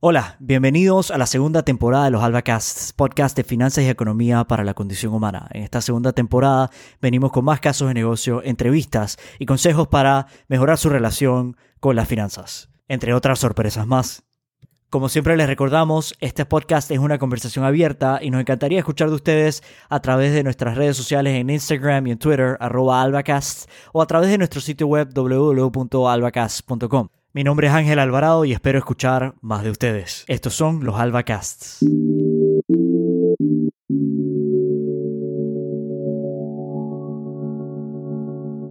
Hola, bienvenidos a la segunda temporada de los AlbaCasts, podcast de finanzas y economía para la condición humana. En esta segunda temporada venimos con más casos de negocio, entrevistas y consejos para mejorar su relación con las finanzas, entre otras sorpresas más. Como siempre les recordamos, este podcast es una conversación abierta y nos encantaría escuchar de ustedes a través de nuestras redes sociales en Instagram y en Twitter, arroba albacast, o a través de nuestro sitio web www.albacast.com. Mi nombre es Ángel Alvarado y espero escuchar más de ustedes. Estos son los Albacasts.